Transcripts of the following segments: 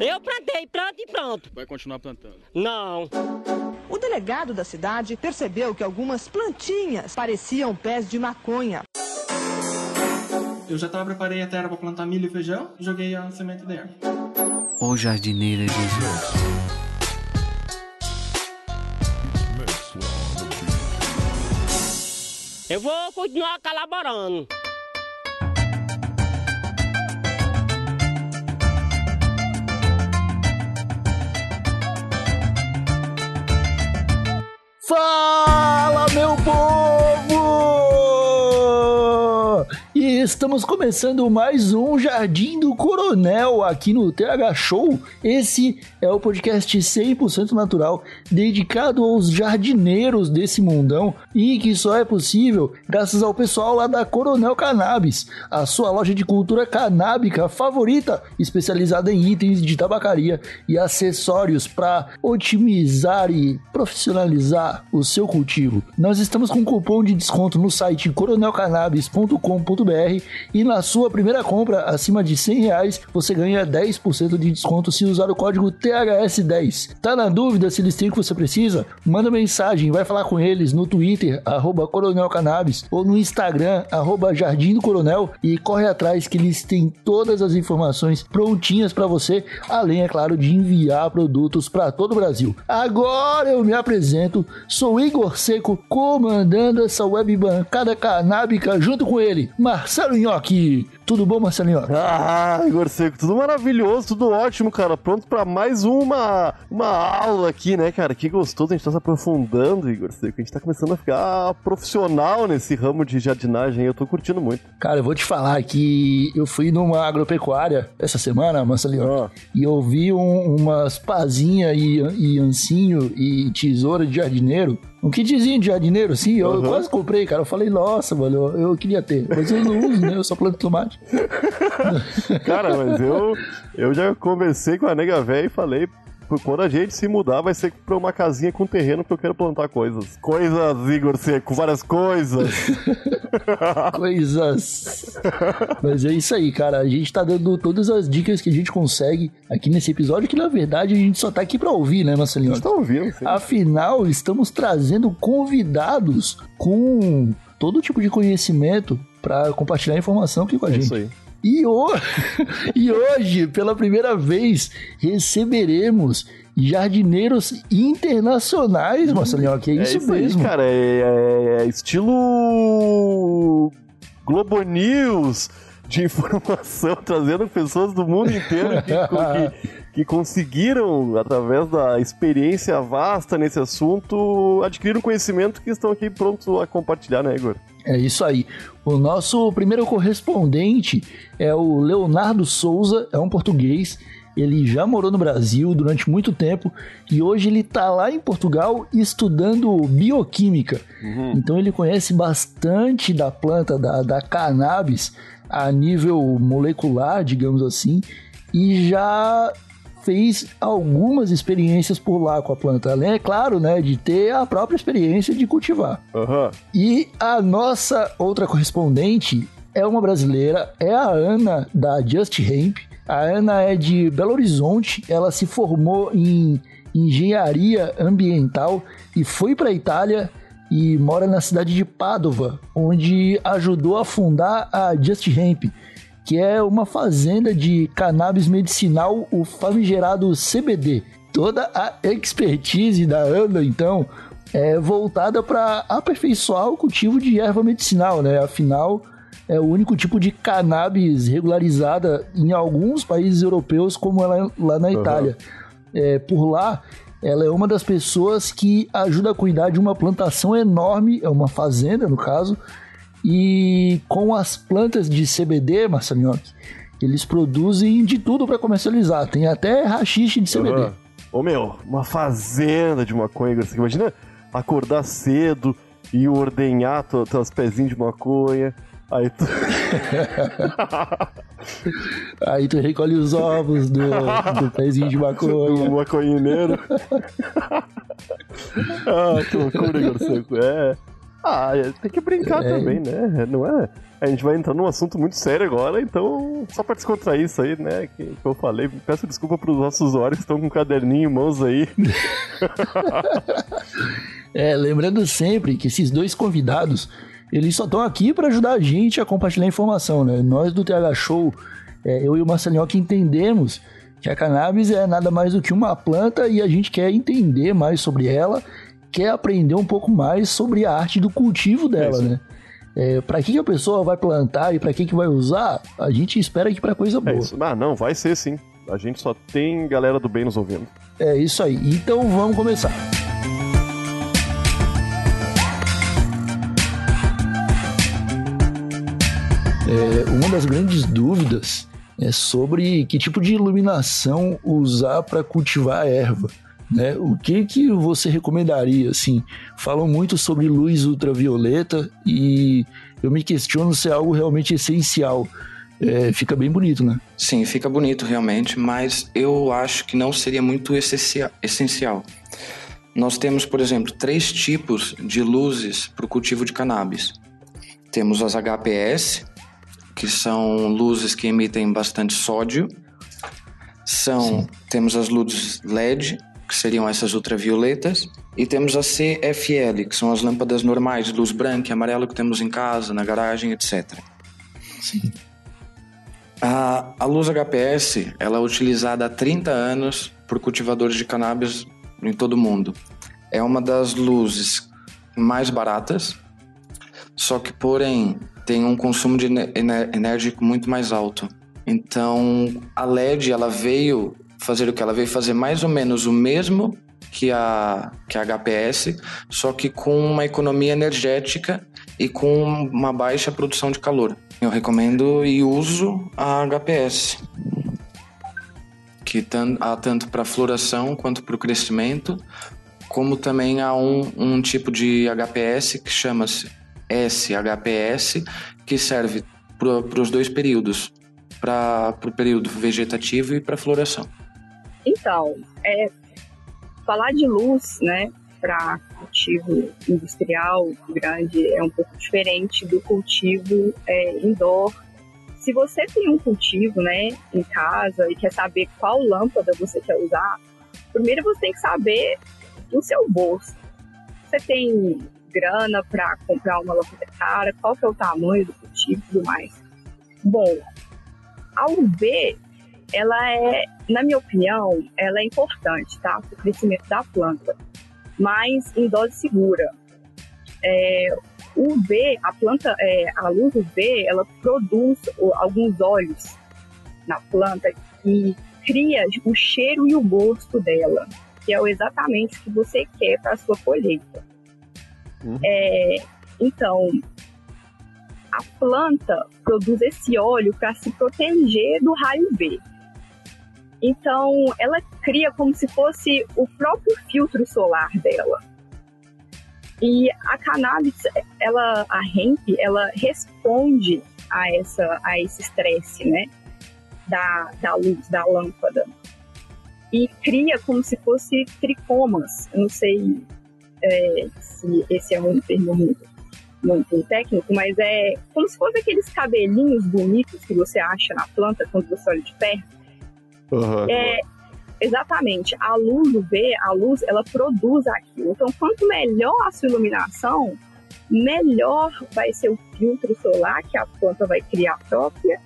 Eu plantei, planto e pronto. Vai continuar plantando? Não. O delegado da cidade percebeu que algumas plantinhas pareciam pés de maconha. Eu já tava, preparei a terra para plantar milho e feijão e joguei a semente dentro. O jardineiro Jesus. Eu vou continuar colaborando. Fala, meu povo! Estamos começando mais um Jardim do Coronel aqui no TH Show. Esse é o podcast 100% natural dedicado aos jardineiros desse mundão e que só é possível graças ao pessoal lá da Coronel Cannabis, a sua loja de cultura canábica favorita, especializada em itens de tabacaria e acessórios para otimizar e profissionalizar o seu cultivo. Nós estamos com um cupom de desconto no site coronelcannabis.com.br e na sua primeira compra acima de 100 reais você ganha 10% de desconto se usar o código THS10. Tá na dúvida se eles têm o que você precisa? Manda mensagem, vai falar com eles no Twitter, arroba Coronel Cannabis, ou no Instagram, arroba Jardim do Coronel, e corre atrás que eles têm todas as informações prontinhas para você, além, é claro, de enviar produtos para todo o Brasil. Agora eu me apresento, sou Igor Seco, comandando essa web bancada canábica junto com ele, Marcelo Nhoque. Tudo bom, Marcelinho? Ah, Igor Seco, tudo maravilhoso, tudo ótimo, cara. Pronto para mais uma, uma aula aqui, né, cara? Que gostoso, a gente tá se aprofundando, Igor Seco. A gente tá começando a ficar profissional nesse ramo de jardinagem. Eu tô curtindo muito. Cara, eu vou te falar que eu fui numa agropecuária essa semana, Marcelinho, ah. e eu vi um, umas pazinha e, e ancinho e tesoura de jardineiro um kitzinho de jardineiro, assim, eu uhum. quase comprei, cara. Eu falei, nossa, mano, eu, eu, queria ter. Mas eu não uso, né? Eu só planto tomate. cara, mas eu, eu já conversei com a nega velha e falei, quando a gente se mudar, vai ser pra uma casinha com terreno que eu quero plantar coisas. Coisas, Igor Seco, várias coisas. coisas. Mas é isso aí, cara. A gente tá dando todas as dicas que a gente consegue aqui nesse episódio, que na verdade a gente só tá aqui pra ouvir, né, Marcelinho? A gente tá ouvindo, sim. Afinal, estamos trazendo convidados com todo tipo de conhecimento para compartilhar informação aqui com a é gente. Isso aí. E, o... e hoje, pela primeira vez, receberemos jardineiros internacionais, Marcelinho, que é, é isso, isso mesmo. Aí, cara, é, é, é estilo Globo News de informação, trazendo pessoas do mundo inteiro que, que, que, conseguiram, através da experiência vasta nesse assunto, adquirir um conhecimento que estão aqui prontos a compartilhar, né, Igor? É isso aí. O nosso primeiro correspondente é o Leonardo Souza, é um português. Ele já morou no Brasil durante muito tempo e hoje ele está lá em Portugal estudando bioquímica. Uhum. Então ele conhece bastante da planta da, da cannabis a nível molecular, digamos assim, e já fez algumas experiências por lá com a planta, além, é claro, né, de ter a própria experiência de cultivar. Uhum. E a nossa outra correspondente é uma brasileira, é a Ana da Just Hemp. A Ana é de Belo Horizonte, ela se formou em engenharia ambiental e foi para a Itália e mora na cidade de Padova, onde ajudou a fundar a Just Hemp, que é uma fazenda de cannabis medicinal, o famigerado CBD. Toda a expertise da Ana, então, é voltada para aperfeiçoar o cultivo de erva medicinal, né? Afinal, é o único tipo de cannabis regularizada em alguns países europeus, como ela lá na Itália. Uhum. É, por lá, ela é uma das pessoas que ajuda a cuidar de uma plantação enorme, é uma fazenda no caso, e com as plantas de CBD, Marcelinho, eles produzem de tudo para comercializar. Tem até rachixe de CBD. Uhum. Ô meu, uma fazenda de maconha. Você imagina acordar cedo e ordenhar teus pezinhos de maconha. Aí tu... Aí tu recolhe os ovos do, do pezinho de maconha. Do maconheiro. ah, que loucura, Igor É. Ah, tem que brincar É. também, né? Não é? A gente vai entrar num assunto muito sério agora, então, só pra descontrair isso aí, né? Que, que eu falei, peço desculpa pros nossos usuários que estão com um caderninho em mãos aí. É, lembrando sempre que esses dois convidados, eles só estão aqui para ajudar a gente a compartilhar informação, né? Nós do TH Show, é, eu e o Marcelinho que entendemos que a cannabis é nada mais do que uma planta e a gente quer entender mais sobre ela, quer aprender um pouco mais sobre a arte do cultivo dela, isso. né? É, para que, que a pessoa vai plantar e para que, que vai usar, a gente espera que para coisa É boa. isso. Ah, não, vai ser sim. A gente só tem galera do bem nos ouvindo. É isso aí. Então vamos começar. É, uma das grandes dúvidas é sobre que tipo de iluminação usar para cultivar a erva. Né? O que que você recomendaria? Assim, falam muito sobre luz ultravioleta e eu me questiono se é algo realmente essencial. É, fica bem bonito, né? Sim, fica bonito realmente, mas eu acho que não seria muito essencia- essencial. Nós temos, por exemplo, três tipos de luzes para o cultivo de cannabis. Temos as HPS, que são luzes que emitem bastante sódio. São, temos as luzes LED, que seriam essas ultravioletas, e temos a CFL, que são as lâmpadas normais de luz branca e amarela que temos em casa, na garagem, etc. Sim. A, a luz HPS ela é utilizada há 30 anos por cultivadores de cannabis em todo o mundo. É uma das luzes mais baratas, só que, porém, tem um consumo de enérgico muito mais alto. Então, a LED ela veio fazer o que? Ela veio fazer mais ou menos o mesmo que a, que a HPS, só que com uma economia energética e com uma baixa produção de calor. Eu recomendo e uso a HPS, que há tanto para floração quanto para o crescimento, como também há um, um tipo de HPS que chama-se SHPS, que serve para os dois períodos, para o período vegetativo e para floração. Então, é, falar de luz, né, para cultivo industrial grande é um pouco diferente do cultivo é, indoor. Se você tem um cultivo, né, em casa e quer saber qual lâmpada você quer usar, primeiro você tem que saber do seu bolso. Você tem grana para comprar uma lâmpada cara? Qual que é o tamanho do cultivo e tudo mais? Bom, a UV ela é, na minha opinião, ela é importante, tá? Para o crescimento da planta, mas em dose segura. É, o UV, a planta, é, a luz UV, ela produz alguns óleos na planta e cria o cheiro e o gosto dela, que é exatamente o que você quer para a sua colheita. Uhum. É, então, a planta produz esse óleo para se proteger do raio B. Então, ela cria como se fosse o próprio filtro solar dela. E a cannabis, ela, a hemp, ela responde a, essa, a esse estresse, né? Da, da luz, da lâmpada. E cria como se fosse tricomas. Eu não sei é, se esse é um termo muito, muito técnico, mas é como se fosse aqueles cabelinhos bonitos que você acha na planta quando você olha de perto. Aham. É, exatamente. A luz UV, a luz, ela produz aquilo. Então, quanto melhor a sua iluminação, melhor vai ser o filtro solar que a planta vai criar própria.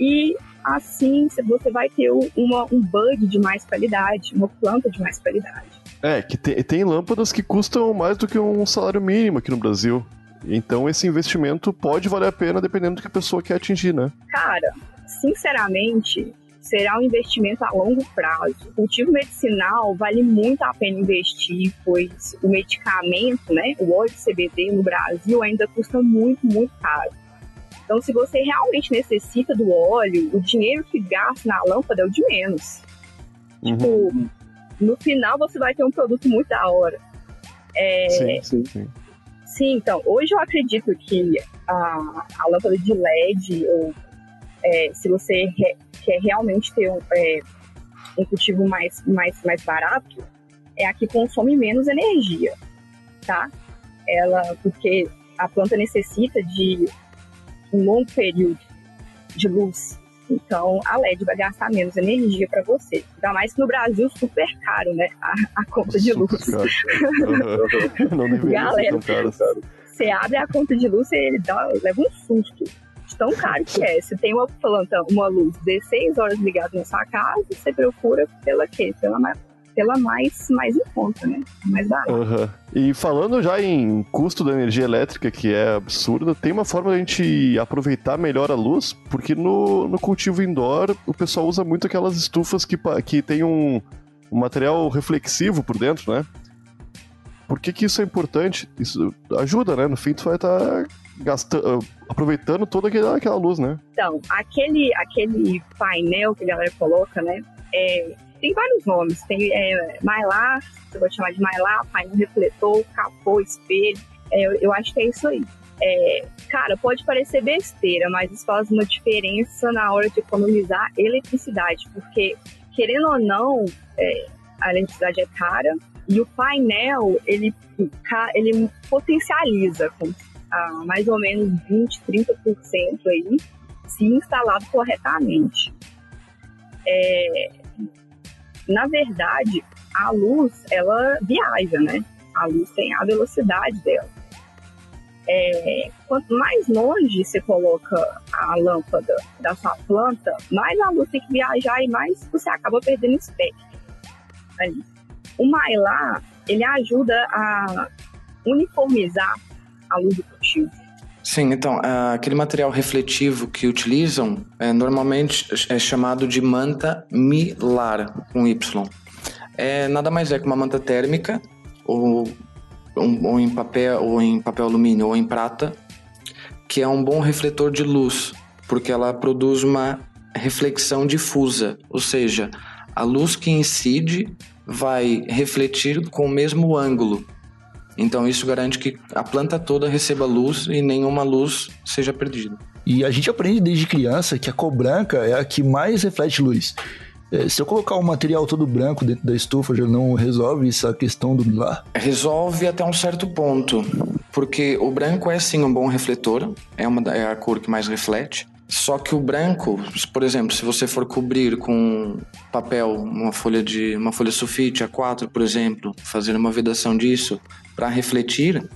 E assim você vai ter uma, um bud de mais qualidade, uma planta de mais qualidade. É, que tem, tem lâmpadas que custam mais do que um salário mínimo aqui no Brasil. Então esse investimento pode valer a pena dependendo do que a pessoa quer atingir, né? Cara, sinceramente, será um investimento a longo prazo. O cultivo medicinal vale muito a pena investir, pois o medicamento, né, o óleo de CBD no Brasil ainda custa muito, muito caro. Então, se você realmente necessita do óleo, o dinheiro que gasta na lâmpada é o de menos. Uhum. Tipo, no final você vai ter um produto muito da hora. É, Sim, sim, sim. Sim, então, hoje eu acredito que a, a lâmpada de LED, ou é, se você re- quer realmente ter um, é, um cultivo mais, mais, mais barato, é a que consome menos energia, tá? ela, porque a planta necessita de um longo período de luz. Então, a LED vai gastar menos energia para você. Ainda mais que no Brasil, super caro, né? A, a conta de luz. Uhum. Não deveria Galera, ser tão caro. Você abre a conta de luz e ele dá, leva um susto. Tão caro que é. Se tem uma planta, uma luz 16 horas ligada na sua casa, você procura pela quê? Pela mais, pela mais, mais em conta, né? Mais barata. Aham. E falando já em custo da energia elétrica, que é absurda, tem uma forma de a gente aproveitar melhor a luz, porque no, no cultivo indoor o pessoal usa muito aquelas estufas que, que tem um, um material reflexivo por dentro, né? Por que, que isso é importante? Isso ajuda, né? No fim, tu vai estar gastando, aproveitando toda aquela, aquela luz, né? Então, aquele, aquele painel que a galera coloca, né? é, tem vários nomes. Tem é, Mylar, eu vou chamar de Mylar, painel refletor, capô, espelho. É, eu, eu acho que é isso aí. É, cara, pode parecer besteira, mas isso faz uma diferença na hora de economizar eletricidade, porque, querendo ou não, é, a eletricidade é cara e o painel, ele, ele potencializa com ah, mais ou menos 20, 30% aí, se instalado corretamente. É, na verdade, a luz, ela viaja, né? A luz tem a velocidade dela. É, quanto mais longe você coloca a lâmpada da sua planta, mais a luz tem que viajar e mais você acaba perdendo espectro ali. O Mylar, ele ajuda a uniformizar Sim, então, aquele material refletivo que utilizam é, normalmente é chamado de manta milar, com Y. É, nada mais é que uma manta térmica, ou, ou em papel, ou em papel alumínio, ou em prata, que é um bom refletor de luz, porque ela produz uma reflexão difusa, ou seja, a luz que incide vai refletir com o mesmo ângulo. Então isso garante que a planta toda receba luz e nenhuma luz seja perdida. E a gente aprende desde criança que a cor branca é a que mais reflete luz. É, se eu colocar um material todo branco dentro da estufa, já não resolve essa questão do milar? Resolve até um certo ponto, porque o branco é sim um bom refletor, é, uma, é a cor que mais reflete. Só que o branco, por exemplo, se você for cobrir com papel, uma folha de uma folha sulfite A4, por exemplo, fazer uma vedação disso para refletir,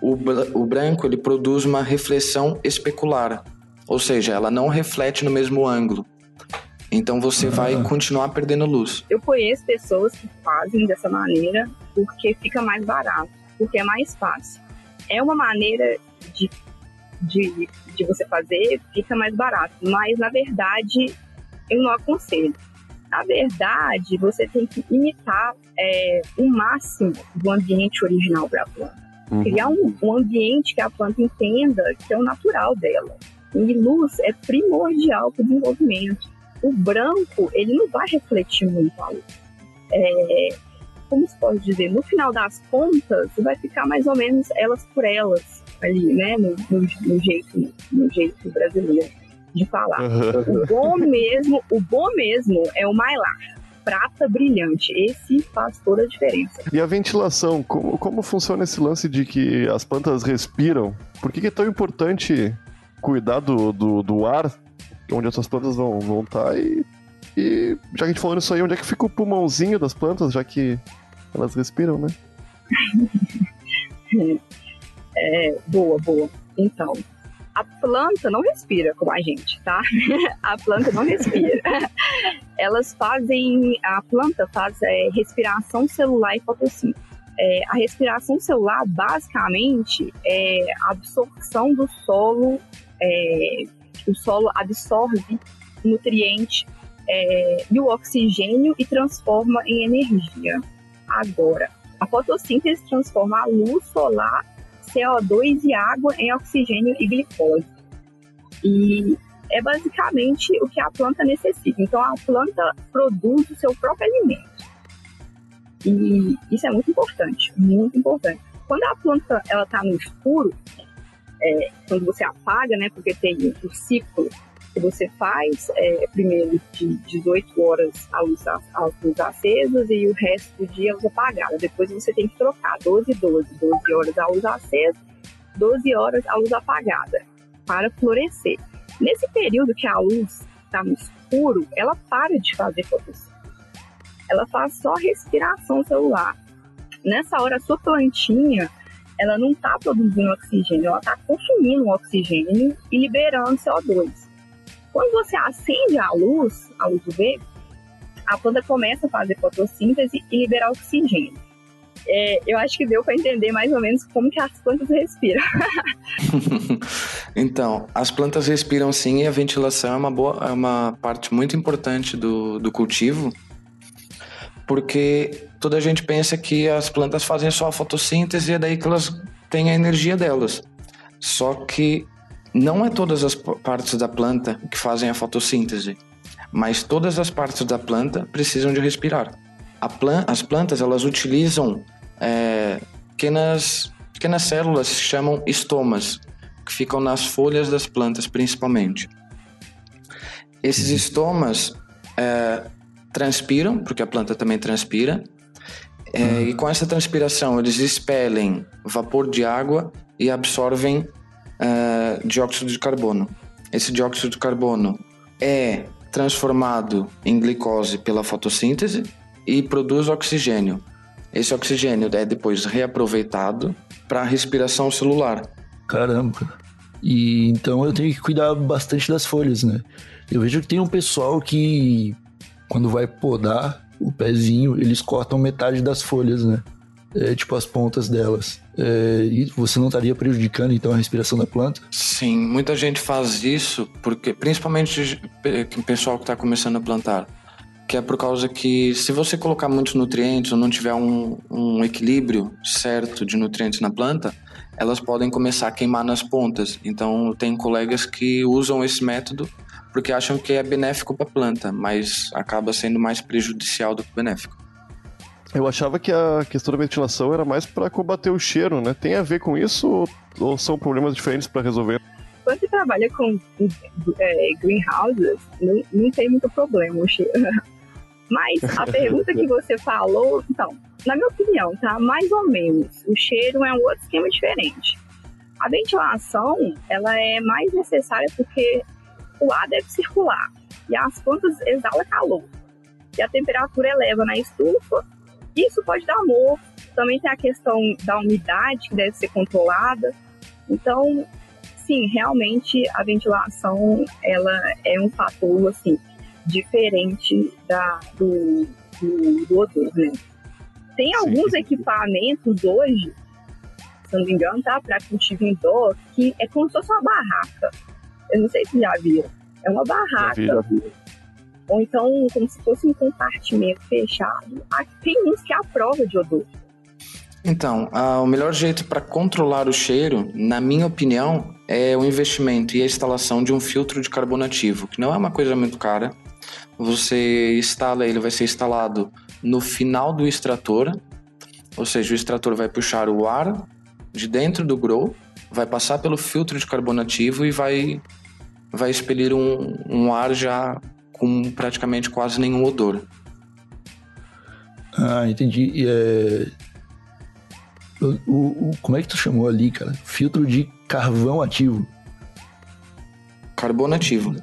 o, o branco ele produz uma reflexão especular, ou seja, ela não reflete no mesmo ângulo. Então você vai continuar perdendo luz. Eu conheço pessoas que fazem dessa maneira porque fica mais barato, porque é mais fácil. É uma maneira de, de, de você fazer, fica mais barato, mas na verdade eu não aconselho. Na verdade, você tem que imitar é, o máximo do ambiente original para a planta. Criar um, um ambiente que a planta entenda que é o natural dela. E luz é primordial para o desenvolvimento. O branco, ele não vai refletir muito a luz. É, como se pode dizer? No final das contas, vai ficar mais ou menos elas por elas ali, né? No, no- no jeito, no jeito brasileiro de falar. O bom mesmo, o bom mesmo é o mylar. Prata brilhante. Esse faz toda a diferença. E a ventilação, como, como funciona esse lance de que as plantas respiram? Por que, que é tão importante cuidar do, do, do ar onde essas plantas vão estar? Vão tá? e, e já que a gente falou nisso aí, onde é que fica o pulmãozinho das plantas, já que elas respiram, né? É, boa, boa. Então, a planta não respira como a gente, tá? a planta não respira. Elas fazem, a planta faz é, respiração celular e fotossíntese. É, a respiração celular, basicamente, é a absorção do solo, é, o solo absorve nutriente é, e o oxigênio e transforma em energia. Agora, a fotossíntese transforma a luz solar CO2 e água em oxigênio e glicose. E é basicamente o que a planta necessita. Então a planta produz o seu próprio alimento. E isso é muito importante, muito importante. Quando a planta ela está no escuro, é, quando você apaga, né, porque tem o ciclo que você faz é primeiro de 18 horas a luz, a, as luzes acesas e o resto do dia a luz apagada. Depois você tem que trocar 12 12, 12 horas a luz acesa, 12 horas a luz apagada para florescer. Nesse período que a luz está no escuro, ela para de fazer fotossíntese. Ela faz só respiração celular. Nessa hora, a sua plantinha ela não está produzindo oxigênio, ela está consumindo oxigênio e liberando CO2. Quando você acende a luz, a luz UV, a planta começa a fazer fotossíntese e liberar oxigênio. É, eu acho que deu para entender mais ou menos como que as plantas respiram. então, as plantas respiram sim e a ventilação é uma, boa, é uma parte muito importante do, do cultivo, porque toda a gente pensa que as plantas fazem só a fotossíntese e é daí que elas têm a energia delas. Só que não é todas as partes da planta que fazem a fotossíntese, mas todas as partes da planta precisam de respirar. Plan as plantas elas utilizam é, pequenas, pequenas células que se chamam estomas, que ficam nas folhas das plantas principalmente. Esses uhum. estomas é, transpiram, porque a planta também transpira, é, uhum. e com essa transpiração eles expelem vapor de água e absorvem é, dióxido de carbono. Esse dióxido de carbono é transformado em glicose pela fotossíntese e produz oxigênio. Esse oxigênio é depois reaproveitado para a respiração celular. Caramba. E então eu tenho que cuidar bastante das folhas, né? Eu vejo que tem um pessoal que quando vai podar o pezinho, eles cortam metade das folhas, né? É, tipo as pontas delas. É, e você não estaria prejudicando então a respiração da planta? Sim, muita gente faz isso porque, principalmente o pessoal que está começando a plantar, que é por causa que se você colocar muitos nutrientes ou não tiver um, um equilíbrio certo de nutrientes na planta, elas podem começar a queimar nas pontas. Então, tem colegas que usam esse método porque acham que é benéfico para a planta, mas acaba sendo mais prejudicial do que benéfico. Eu achava que a questão da ventilação era mais para combater o cheiro, né? Tem a ver com isso ou são problemas diferentes para resolver? Quando você trabalha com é, greenhouses, não, não tem muito problema o cheiro. Mas a pergunta que você falou, então, na minha opinião, tá? Mais ou menos. O cheiro é um outro esquema diferente. A ventilação, ela é mais necessária porque o ar deve circular e as plantas exalam calor. E a temperatura eleva na estufa, isso pode dar amor. Também tem a questão da umidade que deve ser controlada. Então, sim, realmente a ventilação ela é um fator assim diferente da, do, do, do odor, né? Tem alguns equipamentos hoje, se não me engano, tá? Para cultivo indoor, que é como se fosse uma barraca. Eu não sei se já viram. É uma barraca. Já vi, já vi. Ou então, como se fosse um compartimento fechado. Aqui tem uns que é a prova de odor. Então, o melhor jeito para controlar o cheiro, na minha opinião, é o investimento e a instalação de um filtro de carbono ativo, que não é uma coisa muito cara, você instala ele, vai ser instalado no final do extrator, ou seja, o extrator vai puxar o ar de dentro do grow, vai passar pelo filtro de carbono ativo e vai, vai expelir um, um ar já com praticamente quase nenhum odor. Ah, entendi. É... O, o, como é que tu chamou ali, cara? Filtro de carvão ativo. Carbono ativo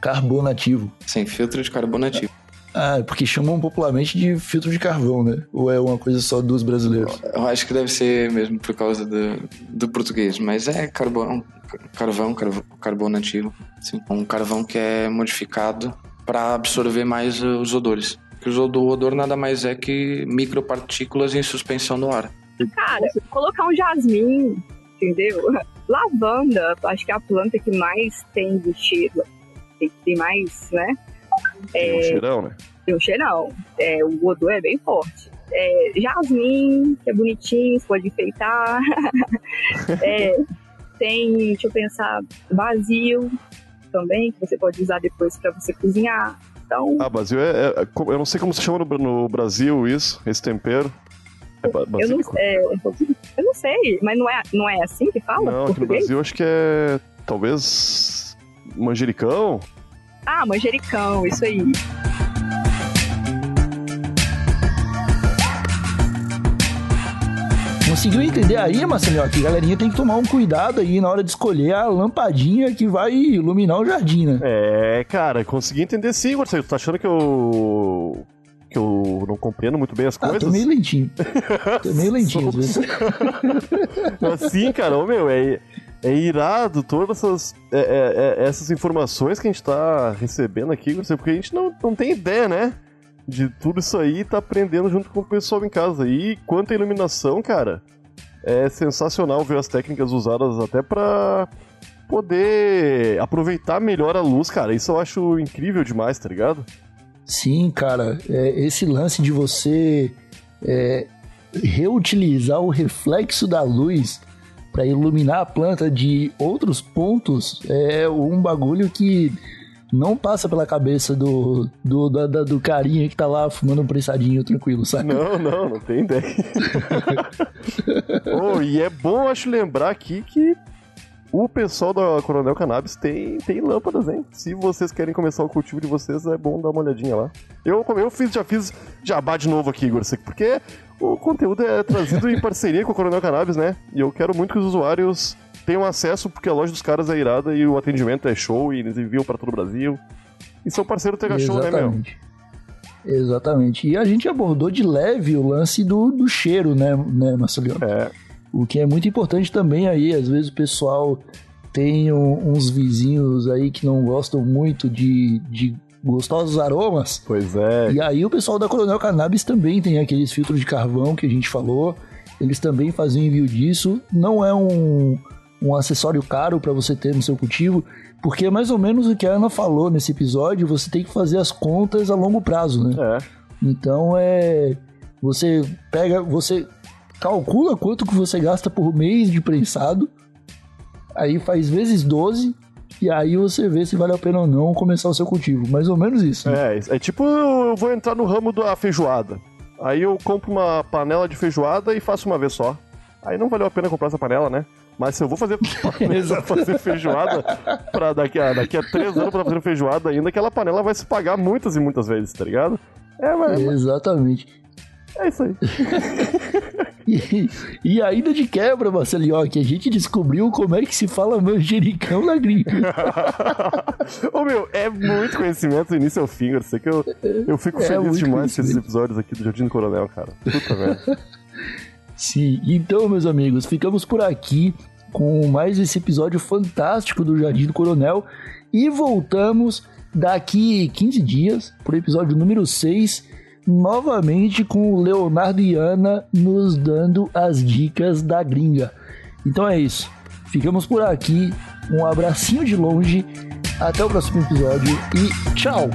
carbonativo. Sem filtro de carbonativo. Ah, porque chamam popularmente de filtro de carvão, né? Ou é uma coisa só dos brasileiros? Eu acho que deve ser mesmo por causa do, do português, mas é carvão, carvão, carvão carbonativo. Sim. Um carvão que é modificado para absorver mais os odores. Porque o odor nada mais é que micropartículas em suspensão no ar. Cara, colocar um jasmim, entendeu? Lavanda, acho que é a planta que mais tem vestido tem mais, né? Tem é, um cheirão, né? Tem um cheirão. É, o odor é bem forte. É, jasmim, que é bonitinho, você pode enfeitar. é, tem, deixa eu pensar, basil também, que você pode usar depois para você cozinhar. Então... Ah, basil é, é, Eu não sei como se chama no, no Brasil isso, esse tempero. É eu, não, é, eu não sei, mas não é, não é assim que fala? Não, aqui no Brasil acho que é. Talvez manjericão. Ah, manjericão, isso aí. Conseguiu entender aí, Marcelinho? Que a galerinha tem que tomar um cuidado aí na hora de escolher a lampadinha que vai iluminar o jardim, né? É, cara, consegui entender sim, Marcelo. Tu tá achando que eu. que eu não compreendo muito bem as Ah, coisas? tô meio lentinho. Tô meio lentinho às vezes. Assim, cara, ô meu, é, é irado todas essas, é- é- é- essas informações que a gente tá recebendo aqui, porque a gente não, não tem ideia, né? De tudo isso aí e tá aprendendo junto com o pessoal em casa. E quanto à iluminação, cara, é sensacional ver as técnicas usadas até pra poder aproveitar melhor a luz, cara. Isso eu acho incrível demais, tá ligado? Sim, cara, é, esse lance de você é, reutilizar o reflexo da luz para iluminar a planta de outros pontos é um bagulho que não passa pela cabeça do, do, da- da- do carinha que tá lá fumando um prensadinho tranquilo, saca? Não, não, não tem ideia. oh, e é bom, acho, lembrar aqui que o pessoal da Coronel Cannabis tem, tem lâmpadas, hein? Se vocês querem começar o cultivo de vocês, é bom dar uma olhadinha lá. Eu, eu fiz, já fiz jabá de novo aqui, Igor, porque o conteúdo é trazido em parceria com a Coronel Cannabis, né? E eu quero muito que os usuários tenham acesso, porque a loja dos caras é irada e o atendimento é show e eles enviam para todo o Brasil. E são parceiro Tega Show, né, meu? Exatamente. Exatamente. E a gente abordou de leve o lance do, do cheiro, né, né Marcelinho? É. O que é muito importante também aí, às vezes o pessoal tem uns vizinhos aí que não gostam muito de, de gostosos aromas. Pois é. E aí o pessoal da Coronel Cannabis também tem aqueles filtros de carvão que a gente falou. Eles também fazem envio disso. Não é um, um acessório caro para você ter no seu cultivo, porque é mais ou menos o que a Ana falou nesse episódio, você tem que fazer as contas a longo prazo, né? É. Então é. Você pega. Você calcula quanto que você gasta por mês de prensado. Aí faz vezes 12. E aí você vê se vale a pena ou não começar o seu cultivo. Mais ou menos isso. né? É, é tipo eu vou entrar no ramo da feijoada. Aí eu compro uma panela de feijoada e faço uma vez só. Aí não valeu a pena comprar essa panela, né? Mas se eu vou fazer, fazer feijoada pra daqui a, daqui a três anos pra fazer feijoada ainda, aquela panela vai se pagar muitas e muitas vezes, tá ligado? É, mas Exatamente. é isso aí. E, e ainda de quebra, Marcelinho, ó, que a gente descobriu como é que se fala manjericão na gringa. Ô meu, é muito conhecimento do início ao fim, eu sei que eu, eu fico É feliz muito demais com esses episódios aqui do Jardim do Coronel, cara. Puta merda. Sim, então, meus amigos, ficamos por aqui com mais esse episódio fantástico do Jardim do Coronel e voltamos daqui 15 dias pro episódio número 6, novamente com o Leonardo e Ana nos dando as dicas da gringa. Então é isso. Ficamos por aqui. Um abracinho de longe. Até o próximo episódio e tchau!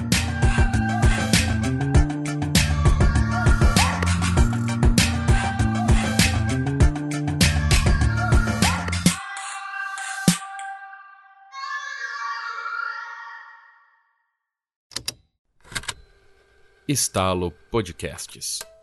Estalo Podcasts.